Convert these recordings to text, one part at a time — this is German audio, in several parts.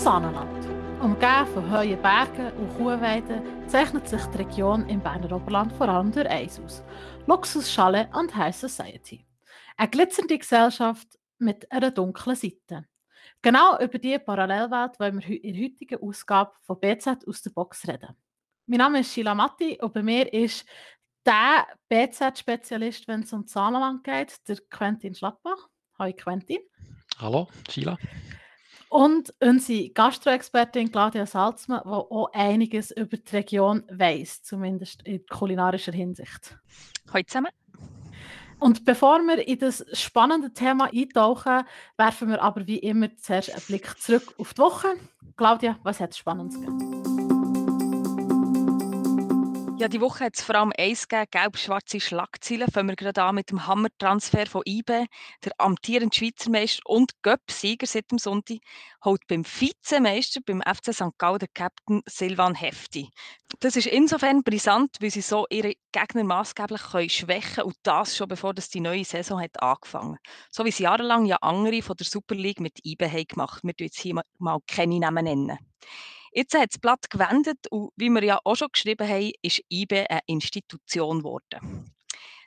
Saanenland. Umgeben von hohen Bergen und Kuhweiden zeichnet sich die Region im Berner Oberland vor allem durch eins aus. Luxus, Schale und High Society. Eine glitzernde Gesellschaft mit einer dunklen Seite. Genau über diese Parallelwelt wollen wir in der heutigen Ausgabe von BZ aus der Box reden. Mein Name ist Sheila Matti und bei mir ist der BZ-Spezialist, wenn es um Saarland geht, der Quentin Schlappbach. Hallo Quentin. Hallo Sheila. Und unsere Gastroexpertin Claudia Salzmann, die auch einiges über die Region weiß, zumindest in kulinarischer Hinsicht. Hallo zusammen. Und bevor wir in das spannende Thema eintauchen, werfen wir aber wie immer zuerst einen Blick zurück auf die Woche. Claudia, was hat es Spannendes gegeben? Ja, die Woche hat es vor allem eins gegeben, gelb-schwarze Schlagzeilen. Fangen wir gerade an mit dem Hammertransfer von IBE. Der amtierende Schweizer Meister und Göpp-Sieger seit dem Sonntag holt beim Vizemeister, beim FC St. Gallen, der Captain Silvan Hefti. Das ist insofern brisant, weil sie so ihre Gegner maßgeblich können schwächen und das schon bevor das die neue Saison hat angefangen. So wie es jahrelang ja andere von der Super League mit IBE haben gemacht. Wir jetzt hier mal keine Namen nennen. Jetzt hat das Blatt gewendet und wie wir ja auch schon geschrieben haben, ist IBE eine Institution geworden.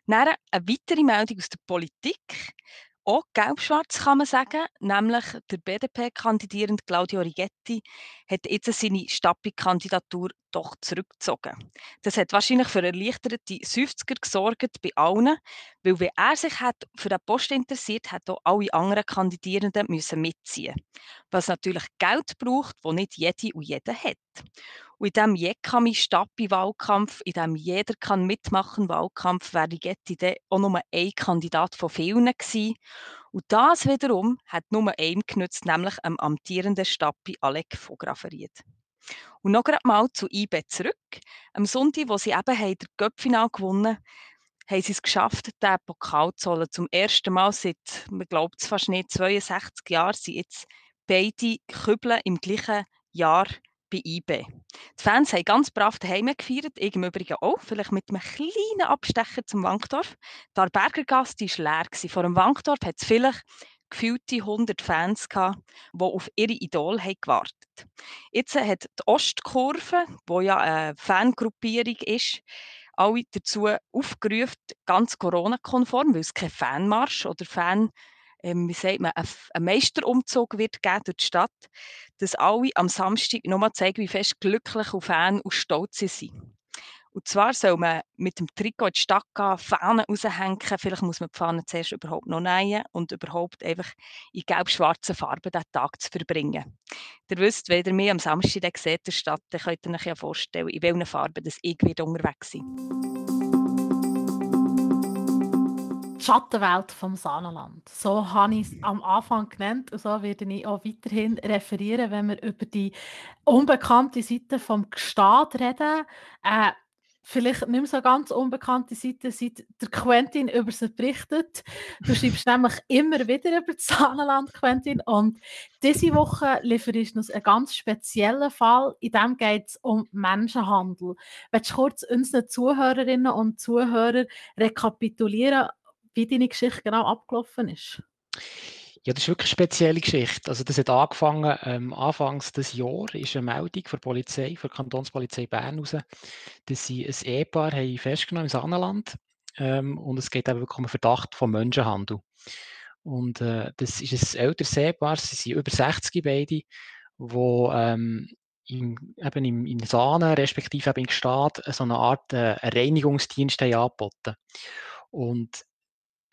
Dann eine weitere Meldung aus der Politik. Auch gelb-schwarz kann man sagen, nämlich der BDP-Kandidierende Claudio Rigetti hat jetzt seine Stappi-Kandidatur doch zurückgezogen. Das hat wahrscheinlich für erleichterte 50er gesorgt bei allen, weil wenn er sich hat für den Post interessiert, hat auch alle anderen Kandidierenden müssen mitziehen. Was natürlich Geld braucht, wo nicht jede und jeder hat. Und in diesem Jekami Stappi Wahlkampf, in dem jeder kann mitmachen Wahlkampf, wäre Rigetti dann auch nur ein Kandidat von vielen gewesen. Und das wiederum hat nur einem genützt, nämlich am amtierenden Stappi Alec von Graferiet. Und noch mal zu IB zurück. Am Sonntag, wo sie eben haben, der Göppfinal gewonnen haben sie es geschafft, den Pokal zu holen. Zum ersten Mal seit, man glaubt es fast nicht, 62 Jahren sind jetzt beide Kübel im gleichen Jahr bei IB. Die Fans haben ganz brav daheim gefeiert, ich im Übrigen auch, vielleicht mit einem kleinen Abstecher zum Wankdorf. Der Bergergast war leer. Vor dem Wankdorf hat es vielleicht gefühlte 100 Fans gehabt, die auf ihre Idol haben gewartet Jetzt hat die Ostkurve, wo ja eine Fangruppierung ist, alle dazu aufgerufen, ganz Corona-konform, weil es kein Fanmarsch oder Fan, ähm, wie sagt man, ein Meisterumzug wird geben durch die Stadt, dass alle am Samstag nochmal zeigen, wie fest glücklich und Fan und stolz sie sind. Und zwar soll man mit dem Trikot in die Stadt gehen, Fahnen raushängen. Vielleicht muss man die Fahnen zuerst überhaupt noch nähen und überhaupt einfach in gelb-schwarzen Farben den Tag zu verbringen. Ihr wisst, wenn ihr mich am Samstag seht, der Stadt, dann könnt ihr euch ja vorstellen, in welchen Farben ich unterwegs bin. Die Schattenwelt vom Saarland. So habe ich es am Anfang genannt und so werde ich auch weiterhin referieren, wenn wir über die unbekannte Seite vom Staat reden. Äh, vielleicht nicht mehr so ganz unbekannte Seite, seit der Quentin über sie berichtet. Du schreibst nämlich immer wieder über das Saarland, Quentin. Und diese Woche lieferst du uns einen ganz speziellen Fall. In dem geht es um Menschenhandel. Willst du kurz unseren Zuhörerinnen und Zuhörern rekapitulieren, wie deine Geschichte genau abgelaufen ist? Ja, das ist wirklich eine spezielle Geschichte. Also das hat angefangen, ähm, anfangs des Jahres ist eine Meldung von der Polizei, von der Kantonspolizei Bern raus, dass sie ein Ehepaar haben festgenommen im Saarland ähm, und es geht eben wirklich um einen Verdacht von Menschenhandel. Und äh, das ist ein älteres Ehepaar, sie sind über 60 beide, wo ähm, im, eben im, in Sahne, respektive eben in Gstaad, so eine Art äh, Reinigungsdienst haben angeboten. Und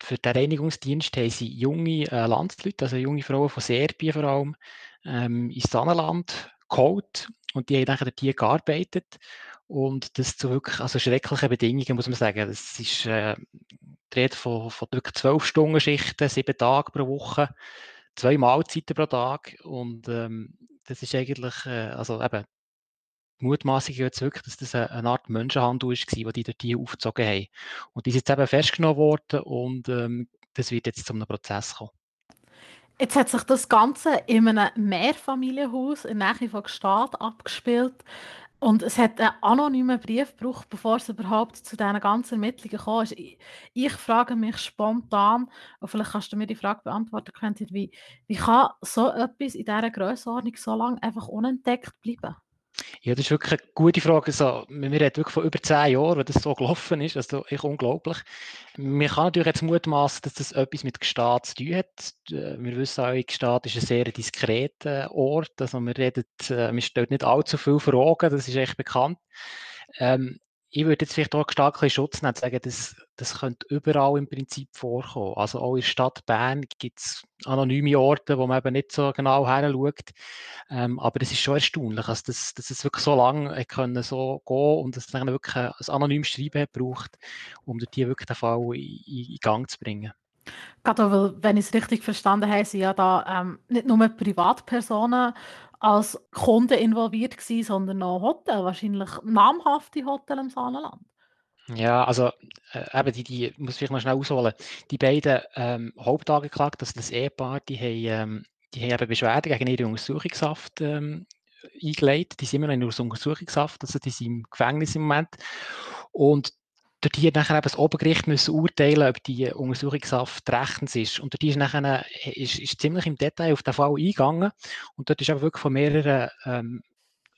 für den Reinigungsdienst haben sie junge äh, Landsleute, also junge Frauen von Serbien vor allem, ähm, ins Sonnenland geholt und die haben dann dort gearbeitet und das zu wirklich also schrecklichen Bedingungen, muss man sagen. Das ist äh, die Rede von, von wirklich zwölf Stunden Schichten, sieben Tage pro Woche, zwei Mahlzeiten pro Tag und ähm, das ist eigentlich, äh, also eben, Mutmaßung jetzt wirklich, dass das eine Art Menschenhandel war, den die dort aufgezogen haben. Und die ist jetzt eben festgenommen worden und ähm, das wird jetzt zu einem Prozess kommen. Jetzt hat sich das Ganze in einem Mehrfamilienhaus in der Nähe von Gstaad abgespielt. Und es hat einen anonymen Brief gebraucht, bevor es überhaupt zu diesen ganzen Ermittlungen kam. Ich, ich frage mich spontan, und vielleicht kannst du mir die Frage beantworten, Quentin, wie, wie kann so etwas in dieser Größenordnung so lange einfach unentdeckt bleiben? Ja, das ist wirklich eine gute Frage. Also, wir reden wirklich von über zehn Jahren, wenn das so gelaufen ist. Also, echt unglaublich. Man kann natürlich jetzt mutmaßen, dass das etwas mit Gstaad zu tun hat. Äh, wir wissen auch, Gstaad ist ein sehr diskreter Ort. Also, reden, äh, man stellt nicht allzu viel Fragen, das ist echt bekannt. Ähm, ich würde jetzt vielleicht auch stark Schutz nehmen sagen, das, das könnte überall im Prinzip vorkommen. Also auch in der Stadt Bern gibt es anonyme Orte, wo man eben nicht so genau her schaut. Ähm, aber das ist schon erstaunlich, also dass, dass es wirklich so lange können so gehen und dass es dann wirklich ein, anonymes Schreiben braucht, um hier wirklich den Fall in, in Gang zu bringen. Gerade weil, wenn ich es richtig verstanden habe, sind ja da ähm, nicht nur Privatpersonen als Kunden involviert gewesen, sondern auch Hotel, wahrscheinlich namhafte Hotel im Saarland. Ja, also äh, eben die, die muss ich noch schnell ausholen. Die beiden ähm, Hauptangeklagten, also das Ehepaar, die haben, ähm, die haben eben Beschwerden gegen ihre Untersuchungshaft ähm, eingelegt. Die sind immer noch in Untersuchungshaft, also die sind im Gefängnis im Moment. Und dort hier nachher eben das Obergericht müssen urteilen, ob die Untersuchungshaft rechtens ist. Und dort ist nachher ist, ist ziemlich im Detail auf den Fall eingegangen. Und dort ist aber wirklich von mehreren ähm,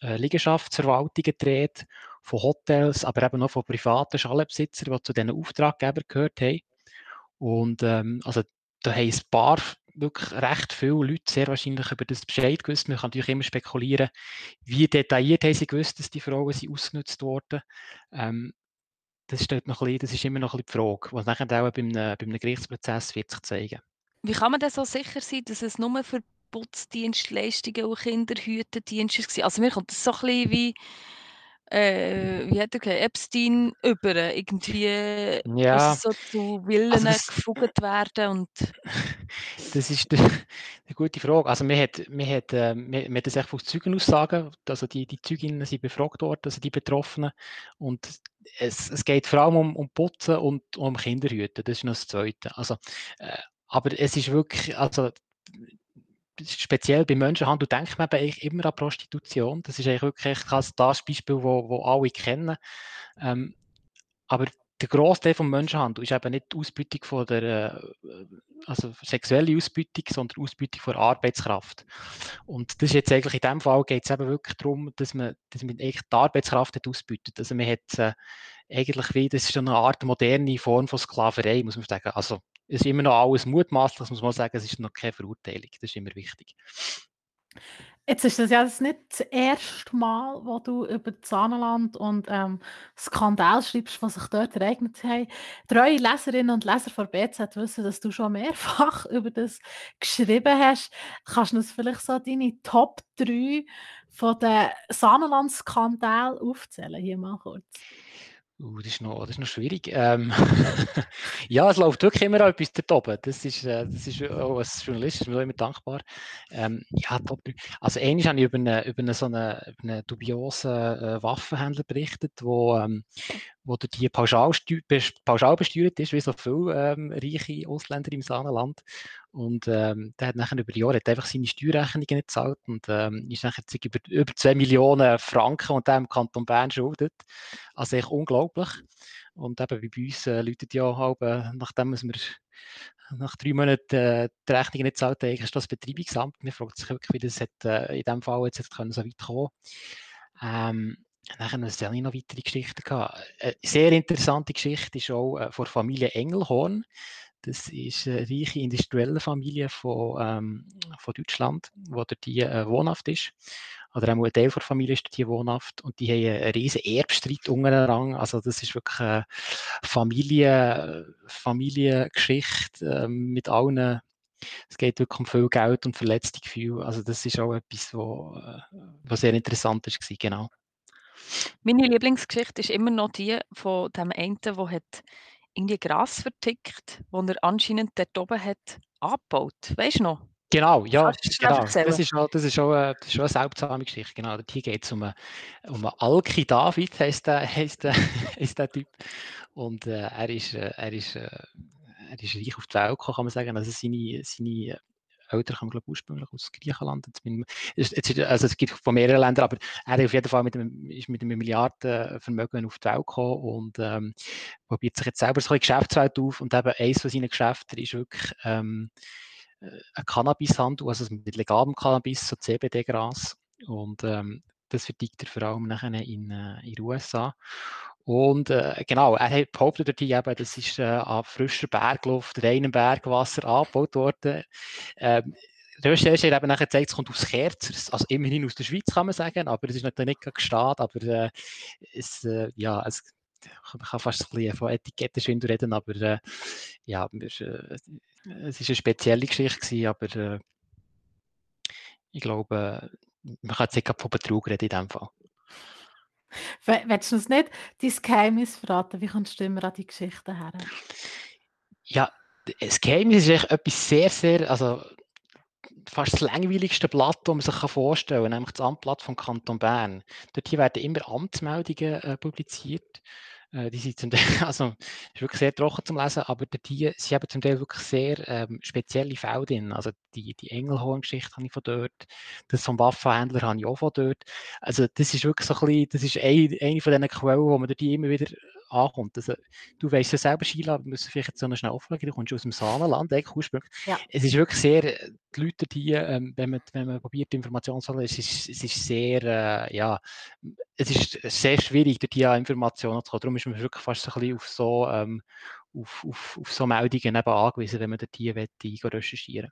äh, Liegenschaftsverwaltungen gedreht, von Hotels, aber eben noch von privaten Schalenbesitzern, die zu diesen Auftraggebern gehört haben. Und ähm, also da haben ein paar wirklich recht viele Leute sehr wahrscheinlich über das Bescheid gewusst. Man kann natürlich immer spekulieren, wie detailliert haben sie gewusst, dass die Frauen sind ausgenutzt wurden. Ähm, das, steht noch ein bisschen, das ist immer noch ein bisschen die Frage, was nachher auch bei einem, bei einem Gerichtsprozess wird sich zeigen. Wie kann man denn so sicher sein, dass es nur für Putzdienstleistungen und Kinderhütendienste war? Also mir kommt das so ein bisschen wie äh, wie hat er gesagt, Epstein über irgendwie ja, so zu Willen also gefugt werden und das ist eine gute Frage. Also man hat, man hat, äh, man, man hat das echt von Zeugenaussagen, also die, die Zeuginnen sind befragt worden, also die Betroffenen und es, es geht vor allem um, um Putzen und um Kinderhüten, das ist noch das Zweite. Also, äh, aber es ist wirklich, also speziell bei Menschenhandel denkt man eigentlich immer an Prostitution. Das ist eigentlich wirklich das Beispiel, wo, wo alle kennen. Ähm, aber der Großteil vom Menschenhandel ist eben nicht die Ausbeutung von der, äh, also sexuelle Ausbeutung, sondern Ausbeutung von Arbeitskraft. Und das ist jetzt eigentlich in dem Fall geht es eben wirklich darum, dass man, dass man eigentlich die Arbeitskraft hat ausbeutet. Also man hat äh, eigentlich wie, das ist eine Art moderne Form von Sklaverei, muss man sagen. Also es ist immer noch alles mutmaßlich, muss man sagen, es ist noch keine Verurteilung. Das ist immer wichtig. Jetzt ist das ja nicht das erste Mal, wo du über das Saarland und ähm, Skandal schreibst, was sich dort ereignet haben. Treue Leserinnen und Leser von BZ wissen, dass du schon mehrfach über das geschrieben hast. Kannst du uns vielleicht so deine Top 3 von den Saarland-Skandalen aufzählen, hier mal kurz? Uh, das, ist noch, das ist noch schwierig. Ähm, ja, es läuft wirklich immer etwas dort oben. Das ist, äh, das ist auch als Journalist ist mir immer dankbar. Ähm, ja, top. Also, ähnlich habe ich über, eine, über eine, so einen eine dubiosen äh, Waffenhändler berichtet, wo, ähm, wo die pauschal, pauschal besteuert ist, wie so viele ähm, reiche Ausländer im Saarland. Und ähm, der hat nachher über Jahre hat einfach seine Steuerrechnungen nicht gezahlt und ähm, ist nachher über, über 2 Millionen Franken und der im Kanton Bern schuldet. Also echt unglaublich. Und eben wie bei uns äh, läutet ja halb, äh, nachdem wir nach drei Monaten äh, die Rechnung nicht zahlt, ist das Betreibungsamt. Wir fragen sich wirklich, wie das hat, äh, in diesem Fall jetzt können, so weit kommen ähm, Nachher noch sehr noch weitere Geschichten gehabt. Eine sehr interessante Geschichte ist auch äh, von Familie Engelhorn. Das ist eine reiche industrielle Familie von, ähm, von Deutschland, wo dort die äh, wohnhaft ist. Oder auch ein Teil der Familie ist dort hier wohnhaft. Und die haben einen riesen Erbstreit untereinander. Also das ist wirklich eine Familie, Familiengeschichte äh, mit allen es geht wirklich um viel Geld und verletzte Gefühle. Also das ist auch etwas, was äh, sehr interessant war, genau. Meine Lieblingsgeschichte ist immer noch die von dem einen, der hat irgendwie Gras vertickt, wo er anscheinend dort oben hat angebaut. Weißt du noch? Genau, ja, genau. Das ist, auch, das, ist auch, äh, das ist auch eine seltsame Geschichte. Genau. Hier geht es um, einen, um Alki David, heißt der, heißt der, heißt der Typ. Und äh, er, ist, äh, er, ist, äh, er ist reich auf die Welt gekommen, kann man sagen. Also seine, seine Eltern kommen, glaube ursprünglich aus Griechenland. Also es gibt von mehreren Ländern, aber er auf jeden Fall mit einem, ist mit einem Milliardenvermögen auf die Welt gekommen und ähm, probiert sich jetzt selber so eine Geschäftswelt auf und eben eines von seinen Geschäften ist wirklich ähm, äh, ein Cannabishandel, also mit legalem Cannabis, so CBD-Gras und ähm, das vertickt er vor allem nachher in, äh, in den USA. Und äh, genau, er behauptet dort eben, das ist äh, an frischer Bergluft, reinem Bergwasser angebaut worden. Ähm, Recherche hat eben nachher gezeigt, es kommt aus Kerzers, also immerhin aus der Schweiz kann man sagen, aber es ist natürlich nicht gestanden, aber äh, es, äh, ja, es, man kann fast ein bisschen von Etikettenschwindel reden, aber äh, ja, es, äh, es ist eine spezielle Geschichte gewesen, aber äh, ich glaube, man kann jetzt nicht von Betrug reden in dem Fall. Willst du uns nicht dein Geheimnis verraten? Wie kommst du immer an die Geschichten her? Ja, das Geheimnis ist echt etwas sehr, sehr, also fast das langweiligste Blatt, das man sich vorstellen kann, nämlich das Amtblatt vom Kanton Bern. Dort hier werden immer Amtsmeldungen äh, publiziert. Äh, die sind zum Teil, also ist wirklich sehr trocken zum Lesen, aber die, sie haben zum Teil wirklich sehr ähm, spezielle Fälle drin. Also die, die Engelhorn-Geschichte habe ich von dort, das vom Waffenhändler habe ich auch von dort. Also das ist wirklich so ein bisschen, das ist eine, eine von diesen Quellen, wo man die immer wieder ankommt. Also, du weißt ja selber, Sheila, wir müssen vielleicht jetzt so schnell auflegen, du kommst aus dem Saarland, eigentlich ursprünglich. Ja. Es ist wirklich sehr, die Leute hier, ähm, wenn, man, wenn man probiert, Informationen zu holen, es ist, es ist sehr, äh, ja, es ist sehr schwierig, dort hier Informationen zu kommen. Darum ist man wirklich fast so ein bisschen auf so, ähm, auf, auf, auf so Meldungen eben angewiesen, wenn man dort hier recherchieren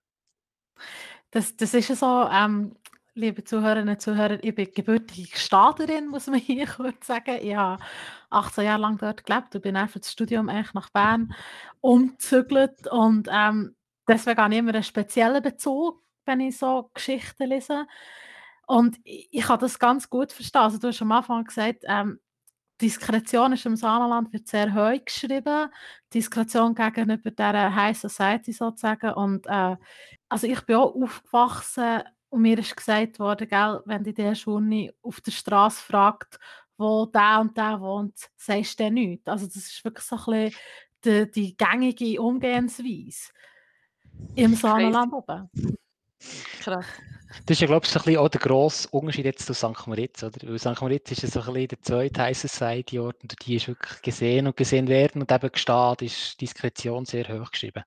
das, das ist ja so, ähm, liebe Zuhörerinnen und Zuhörer, ich bin gebürtige Staaterin, muss man hier kurz sagen. Ich habe 18 Jahre lang dort gelebt und bin dann für das Studium eigentlich nach Bern umgezügelt und ähm, deswegen habe ich immer einen speziellen Bezug, wenn ich so Geschichten lese. Und ich, ich kann das ganz gut verstehen. Also du hast am Anfang gesagt, ähm, Diskretion ist im Saarland wird sehr hoch geschrieben. Diskretion gegenüber der High Society sozusagen. Und äh, also ich bin auch aufgewachsen und mir ist gesagt worden, gell, wenn die der Schule auf der Straße fragt, wo der und der wohnt, sagst du nichts. Also das ist wirklich so ein bisschen die, die gängige Umgehensweise im Saarland oben. Krass. Das ist ja, glaube ich, so ein bisschen auch der grosse Unterschied jetzt zu St. Moritz, oder? Weil St. Moritz ist ja so ein bisschen der zweite High Society Ort und die ist wirklich gesehen und gesehen werden und eben gestanden ist Diskretion sehr hoch geschrieben.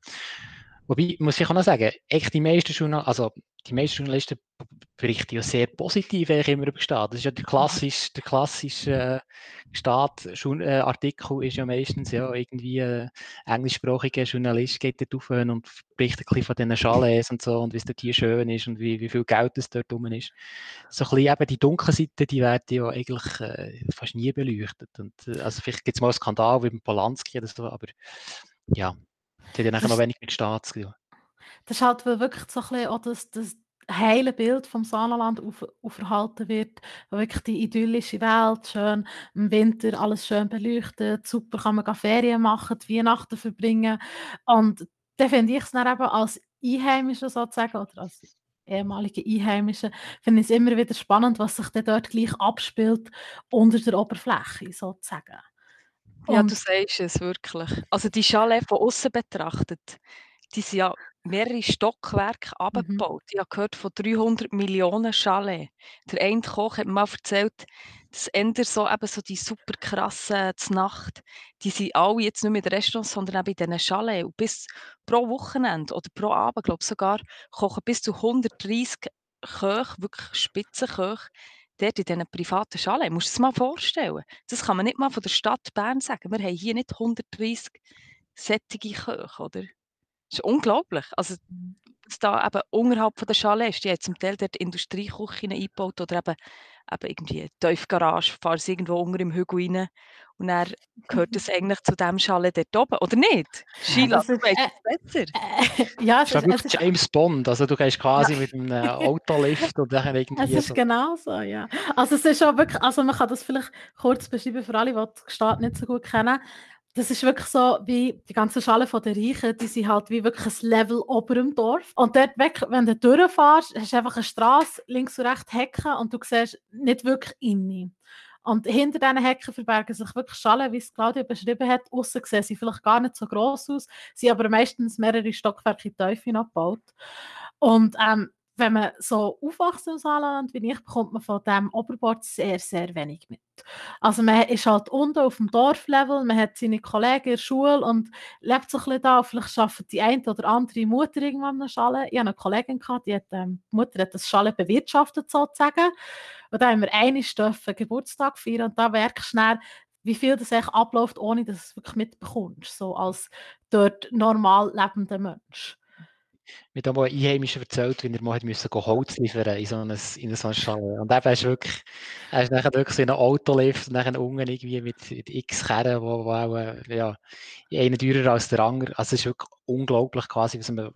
Wobei, muss ich auch noch sagen, echt die meisten Journalisten, also die meisten Journalisten berichten ja sehr positiv eigentlich immer über Staat. Das ist ja der klassische, der klassische äh, Staat, äh, ist ja meistens ja irgendwie ein äh, englischsprachiger Journalist geht dort auf und spricht ein bisschen von diesen Chalets und so und wie es dort hier schön ist und wie, wie viel Geld es dort rum ist. So ein bisschen eben die dunklen Seiten, die werden ja eigentlich äh, fast nie beleuchtet. Und, also vielleicht gibt es mal einen Skandal wie beim Polanski oder so, aber ja, das hat ja nachher noch wenig mit Staats Das ist halt wirklich so ein bisschen auch das, das heile Bild vom Saarland auf, aufgehalten wird, wo wirklich die idyllische Welt, schön im Winter alles schön beleuchtet, super kann man Ferien machen, die Weihnachten verbringen. Und dann finde ich es dann eben als Einheimischer sozusagen oder als ehemalige Einheimische, finde ich es immer wieder spannend, was sich dort gleich abspielt unter der Oberfläche sozusagen. Ja, du sagst es wirklich. Also die Chalets von außen betrachtet, die sind ja mehrere Stockwerke Mhm. abgebaut. Ich habe gehört von 300 Millionen Chalets. Der eine Koch hat mir mal erzählt, dass eher so eben so die super krassen Znacht, die sind alle jetzt nicht mehr in den Restaurants, sondern eben in diesen Chalets. Und bis pro Wochenende oder pro Abend, glaube ich sogar, kochen bis zu 130 Köche, wirklich Spitzenköche, dort in diesen privaten Chalets. Musst du das mal vorstellen? Das kann man nicht mal von der Stadt Bern sagen. Wir haben hier nicht 130 sättige Köche, oder? Das ist unglaublich. Also, mhm. dass da eben unterhalb von der Chalets, die haben zum Teil dort Industrieküchen eingebaut oder eben, eben irgendwie fahren sie irgendwo unter im Hügel rein und dann gehört das eigentlich zu dem Chalet dort oben, oder nicht? Sheila, also, du weißt äh, es besser. Äh, ja, es ist wirklich James Bond, also du gehst quasi ja. mit einem äh, Autolift und dann irgendwie Es ist so. genau so, ja. Also es ist auch wirklich, also man kann das vielleicht kurz beschreiben für alle, die die Stadt nicht so gut kennen das ist wirklich so, wie die ganze Schale von der Reichen, die sind halt wie wirklich ein Level ober im Dorf. Und dort weg, wenn du durchfährst, hast du einfach eine Straße, links und rechts Hecken und du siehst nicht wirklich innen. Und hinter diesen Hecken verbergen sich wirklich Schalen, wie es Claudia beschrieben hat. Aussen sehen sie vielleicht gar nicht so gross aus, sind aber meistens mehrere Stockwerke tief abgebaut. Und ähm, wenn man so aufwächst im Saarland wie ich, bekommt man von dem Oberbord sehr, sehr wenig mit. Also man ist halt unten auf dem Dorflevel, man hat seine Kollegen in der Schule und lebt so ein bisschen da. Vielleicht arbeitet die eine oder andere Mutter irgendwann am Schale. Ich hatte eine Kollegin, gehabt, die, hat, ähm, die Mutter hat das Schale bewirtschaftet sozusagen. Und da haben wir eine Stufe Geburtstag feiern und da merkst du schnell, wie viel das eigentlich abläuft, ohne dass du es wirklich mitbekommst, so als dort normal lebender Mensch. Mir hat mal ein Einheimischer erzählt, wie er mal musste Holz liefern in so eine, in so Schale. Und eben ist wirklich, er ist nachher wirklich so in einem Autolift und dann unten irgendwie mit, mit x Kerren, wo, wo auch, äh, ja, einer teurer als der andere. Also es ist wirklich unglaublich quasi, was man,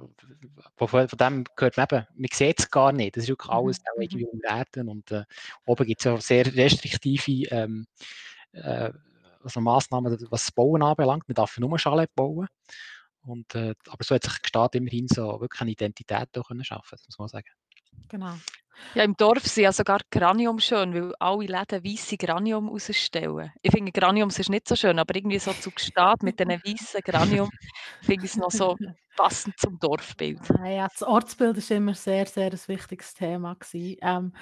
von, von dem gehört man eben, man sieht es gar nicht. Das ist wirklich alles mhm. irgendwie umwerten und äh, oben gibt es ja sehr restriktive ähm, äh, also Massnahmen, was das Bauen anbelangt. Man darf nur Schale bauen. Und, äh, aber so hat sich Staat immerhin so wirklich eine Identität auch können schaffen, muss man sagen. Genau. Ja, im Dorf sind ja sogar Granium schön, weil alle Läden weiße Granium ausstellen. Ich finde Granium ist nicht so schön, aber irgendwie so zu Gstaad mit diesen weißen Granium finde ich es noch so passend zum Dorfbild. Ja, das Ortsbild war immer sehr, sehr ein wichtiges Thema. Ähm,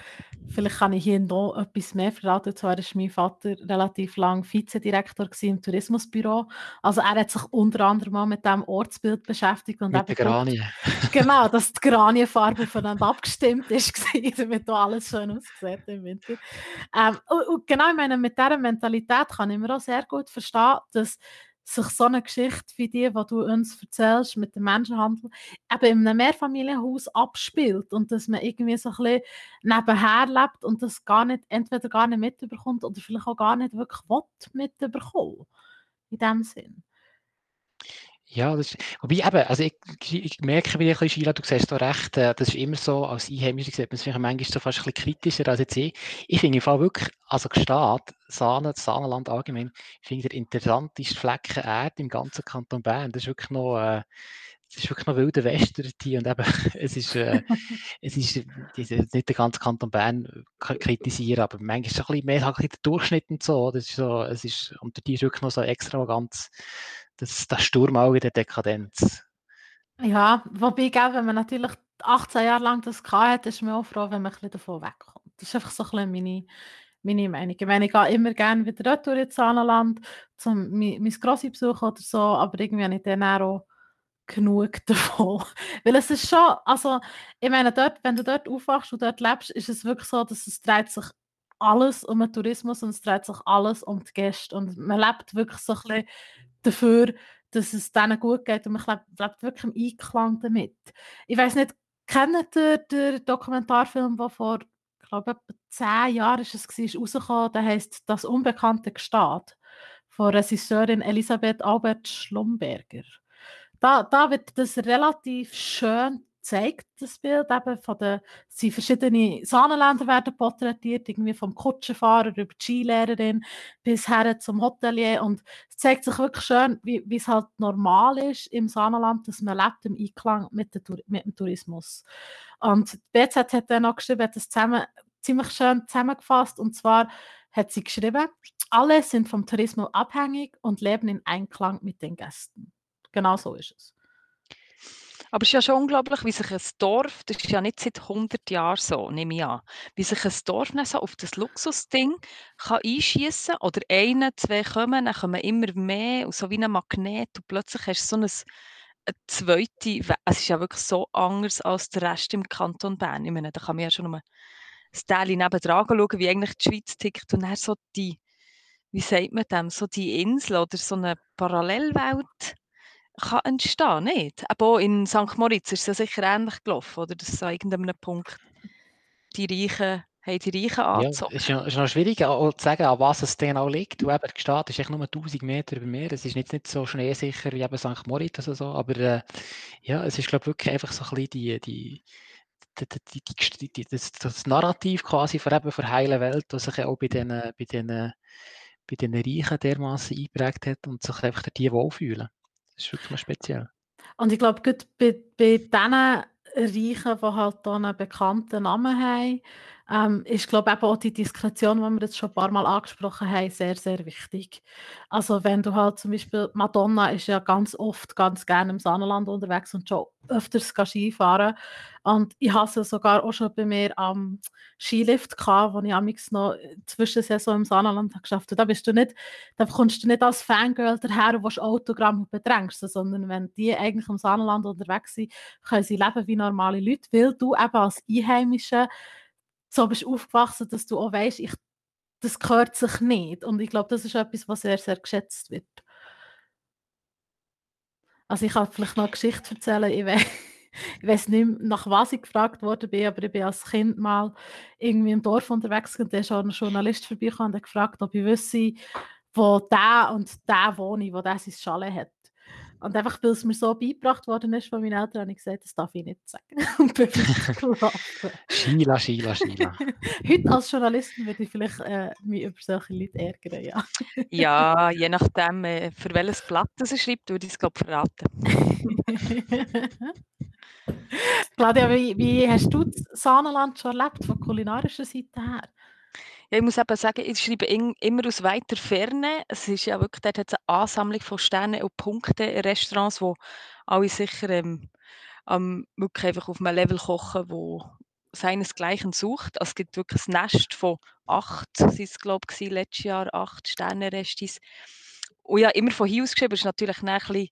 vielleicht kann ich hier noch etwas mehr verraten. Zwar war mein Vater relativ lang Vizedirektor im Tourismusbüro. Also er hat sich unter anderem mal mit dem Ortsbild beschäftigt. Und mit der Granie. Genau, dass die Granienfarbe aufeinander abgestimmt ist, damit da alles schön aussieht im Winter. Ähm, und, und genau, ich meine, mit dieser Mentalität kann ich mir auch sehr gut verstehen, dass sich so eine Geschichte wie die, die du uns erzählst mit dem Menschenhandel, eben in einem Mehrfamilienhaus abspielt und dass man irgendwie so ein bisschen nebenher lebt und das gar nicht, entweder gar nicht mitbekommt oder vielleicht auch gar nicht wirklich mitbekommen in dem Sinn. Ja, das, wobei eben, also ich, ich merke wieder ein bisschen, Sheila, du siehst da recht, äh, das ist immer so, als Einheimischer sieht man es manchmal so fast ein bisschen kritischer als jetzt ich. Ich finde im Fall wirklich, also Gstaad, Sahne, das Sahnenland allgemein, finde der interessanteste Flecken Erde im ganzen Kanton Bern. Das ist wirklich noch, äh, es ist wirklich noch wilde Westerti und eben, es ist, äh, es ist nicht der ganze Kanton Bern kritisieren, aber manchmal ist es ein bisschen mehr halt ein bisschen der Durchschnitt und so. Das ist so, es ist, und die ist wirklich noch so extravagant das, das Sturmauge der Dekadenz. Ja, wobei, gell, wenn man natürlich 18 Jahre lang das hatte, ist man auch froh, wenn man ein bisschen davon wegkommt. Das ist einfach so ein bisschen meine, meine Meinung. Ich meine, ich gehe immer gerne wieder durch ins Saarland, um mein, mein Grossi besuchen oder so, aber irgendwie habe ich dann auch genug davon. Weil es ist schon, also, ich meine, dort, wenn du dort aufwachst und dort lebst, ist es wirklich so, dass es dreht sich alles um den Tourismus und es dreht sich alles um die Gäste und man lebt wirklich so ein bisschen dafür, dass es denen gut geht und man lebt wirklich im Einklang damit. Ich weiß nicht, kennt ihr den Dokumentarfilm, der vor, glaube, etwa zehn Jahren ist es war, rausgekommen, der heißt «Das unbekannte Gstaad» von Regisseurin Elisabeth Albert Schlumberger. Da, da wird das relativ schön zeigt das Bild eben von den, sind verschiedene Sahnenländer werden porträtiert, irgendwie vom Kutschenfahrer über die Skilehrerin bis her zum Hotelier und es zeigt sich wirklich schön, wie, wie es halt normal ist im Sahnenland, dass man lebt im Einklang mit, der, mit dem Tourismus. Und die BZ hat dann auch geschrieben, hat das zusammen, ziemlich schön zusammengefasst und zwar hat sie geschrieben, alle sind vom Tourismus abhängig und leben in Einklang mit den Gästen. Genau so ist es. Aber es ist ja schon unglaublich, wie sich ein Dorf, das ist ja nicht seit 100 Jahren so, nehme ich an, wie sich ein Dorf so auf das Luxusding kann einschießen oder eine, zwei kommen, dann kommen immer mehr, so wie ein Magnet und plötzlich hast du so ein, eine zweite, es ist ja wirklich so anders als der Rest im Kanton Bern. Ich meine, da kann man ja schon mal das Teil nebendran schauen, wie eigentlich die Schweiz tickt und dann so die, wie sagt man dem, so die Insel oder so eine Parallelwelt kann entstehen, nicht? Aber in St. Moritz ist es ja sicher ähnlich gelaufen, oder? Dass an irgendeinem Punkt die Reichen haben die Reichen angezogen. Ja, es ist, noch schwierig zu sagen, an was es genau liegt. Du, eben, Gstaad ist echt nur 1000 Meter über Meer. Es ist jetzt nicht so schneesicher wie eben St. Moritz oder so, aber äh, ja, es ist, glaube ich, wirklich einfach so ein bisschen die, die, die, die, die das, das, Narrativ quasi von, eben, von heile Welt, das sich auch bei den, bei den, bei den Reichen dermaßen eingeprägt hat und sich einfach die wohlfühlen. Das ist wirklich mal speziell. Und ich glaube, bei, bei diesen Reichen, die halt einen bekannten Namen haben, ähm, ist, glaube ich, auch die Diskretion, die wir jetzt schon ein paar Mal angesprochen haben, sehr, sehr wichtig. Also wenn du halt zum Beispiel, Madonna ist ja ganz oft, ganz gerne im Saarland unterwegs und schon öfters Skifahren und ich hatte sogar auch schon bei mir am Skilift gehabt, wo ich amigs noch zwischen Saison im Saarland geschafft habe. Da bist du nicht, da kommst du nicht als Fangirl daher und willst Autogramm und bedrängst sondern wenn die eigentlich im Saarland unterwegs sind, können sie leben wie normale Leute, weil du eben als Einheimische so bist aufgewachsen, dass du auch weißt, ich, das gehört sich nicht. Und ich glaube, das ist etwas, was sehr, sehr geschätzt wird. Also ich kann vielleicht noch eine Geschichte erzählen. Ich weiß, ich weiß nicht mehr, nach was ich gefragt worden bin, aber ich bin als Kind mal irgendwie im Dorf unterwegs und da ist ein Journalist vorbeigekommen und hat gefragt, ob ich wüsste, wo der und der wohne, wo der sein Chalet hat. Und einfach, weil es mir so beigebracht worden ist von meinen Eltern, habe ich gesagt, das darf ich nicht sagen. Und bin weitergelaufen. Sheila, Sheila, Sheila. Heute als Journalistin würde ich vielleicht äh, mich über solche Leute ärgern, ja. ja, je nachdem, äh, für welches Blatt das er schreibt, würde ich es, glaube verraten. Claudia, wie, wie hast du das Sahnenland schon erlebt, von kulinarischer Seite her? Ja, ich muss eben sagen, ich schreibe immer aus weiter Ferne. Es ist ja wirklich, dort eine Ansammlung von Sternen und Punkten Restaurants, wo alle sicher ähm, ähm, wirklich einfach auf einem Level kochen, wo seinesgleichen sucht. Also es gibt wirklich ein Nest von acht, sind es glaube ich letztes Jahr, acht Sternenrestis. Und ja, immer von hier aus geschrieben, ist natürlich ein bisschen,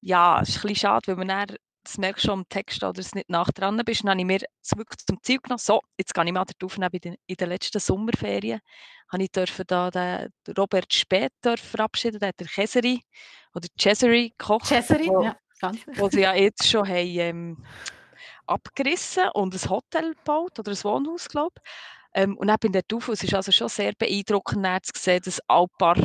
ja, ist ein bisschen schade, weil man dann das merkst du schon am Text, oder es nicht nach dran bist. Dann habe ich mir wirklich zum Ziel genommen, so, jetzt gehe ich mal dort aufnehmen. In in den letzten Sommerferien habe ich da den Robert Spät verabschieden, der hat der Cesari oder Cesari gekocht. Cesari, ja, ganz Wo sie ja jetzt schon haben, ähm, abgerissen und ein Hotel gebaut oder ein Wohnhaus, glaube ich. Ähm, und dann bin ich dort auf, es ist also schon sehr beeindruckend zu sehen, dass ein paar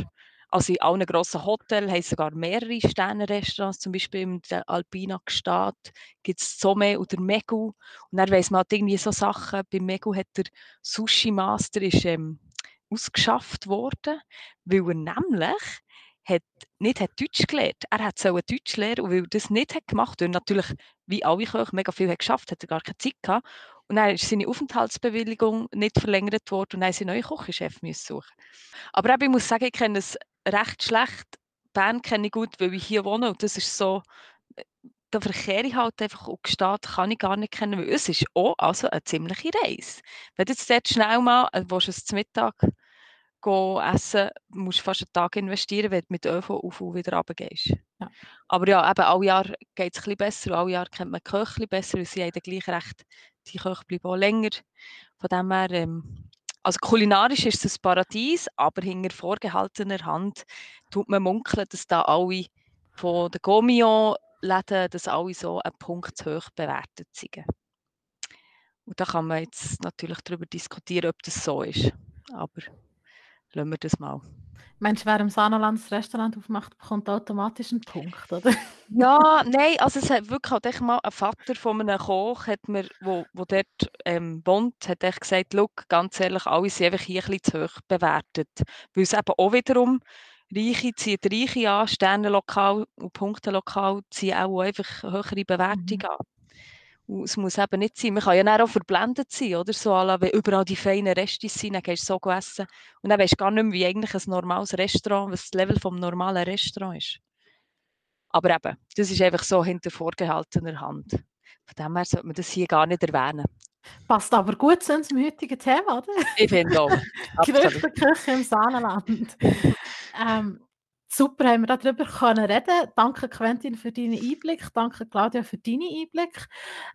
also in allen grossen Hotels haben sogar mehrere Sterne-Restaurants, zum Beispiel im Alpina Gstaad gibt es Somme oder Megu. Und dann weiss man halt irgendwie so Sachen, bei Megu hat der Sushi-Master ähm, ausgeschafft worden, weil er nämlich hat, nicht hat Deutsch gelernt. Er hat so Deutsch lernen und weil er das nicht hat gemacht und natürlich, wie alle Köche, mega viel hat geschafft, hat er gar keine Zeit gehabt. Und dann ist seine Aufenthaltsbewilligung nicht verlängert worden und dann musste sie einen neuen Kochchef suchen. Aber eben, ich muss sagen, ich kenne es recht schlecht. Bern kenne ich gut, weil ich hier wohne und das ist so, äh, da verkehre ich halt einfach und Gstaad kann ich gar nicht kennen, weil es ist auch also eine ziemliche Reise. Wenn du jetzt dort schnell mal, äh, willst du es zum Mittag essen, musst du fast einen Tag investieren, wenn du mit ÖV auf und wieder runtergehst. Ja. Aber ja, eben, alle Jahre geht es ein bisschen besser, alle Jahre kennt man die Köche besser, weil sie haben gleich recht, die Köche bleiben auch länger. Von dem her, ähm, also kulinarisch ist es ein Paradies, aber hinter vorgehaltener Hand tut man munkeln, dass da alle von den Gomio-Läden, dass alle so einen Punkt zu hoch bewertet sind. Und da kann man jetzt natürlich darüber diskutieren, ob das so ist. Aber lassen wir das mal. Meinst du, wer im Saarland das Restaurant aufmacht, bekommt automatisch einen Punkt, oder? Ja, nein, also es hat wirklich halt mal ein Vater von einem Koch, hat mir, wo, wo dort ähm, wohnt, hat echt gesagt, Look, ganz ehrlich, alle sind einfach hier ein bisschen zu hoch bewertet. Weil es eben auch wiederum Reiche ziehen Reiche an, Sternenlokal und Punktelokal ziehen auch einfach höhere Bewertungen mhm. an. Es muss eben nicht sein. Man kann ja auch verblendet sein, oder? So, wenn überall die feinen Restis sind, dann gehst du so essen. Und dann weißt du gar nicht mehr, wie eigentlich ein normales Restaurant, was das Level vom normalen Restaurant ist. Aber eben, das ist einfach so hinter vorgehaltener Hand. Von dem her sollte man das hier gar nicht erwähnen. Passt aber gut zu unserem heutigen Thema, oder? Ich finde auch. Gerüchteküche im Sahnenland. ähm, Super, haben wir darüber können reden. Danke Quentin für deinen Einblick. Danke Claudia für deinen Einblick.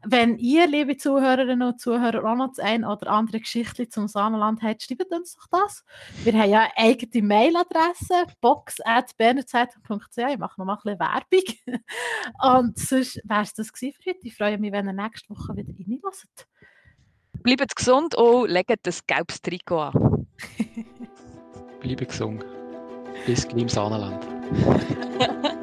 Wenn ihr, liebe Zuhörerinnen und Zuhörer, auch noch das ein oder andere Geschichte zum Sahnenland habt, schreibt uns doch das. Wir haben ja eine eigene Mailadresse, box.bernerzeitung.ch. Ich mache noch mal ein bisschen Werbung. Und sonst wäre es das für heute. Ich freue mich, wenn ihr nächste Woche wieder reinlässt. Bleibt gesund und legt das gelbes Trikot an. Bleibt gesund. Bis im Sahnenland.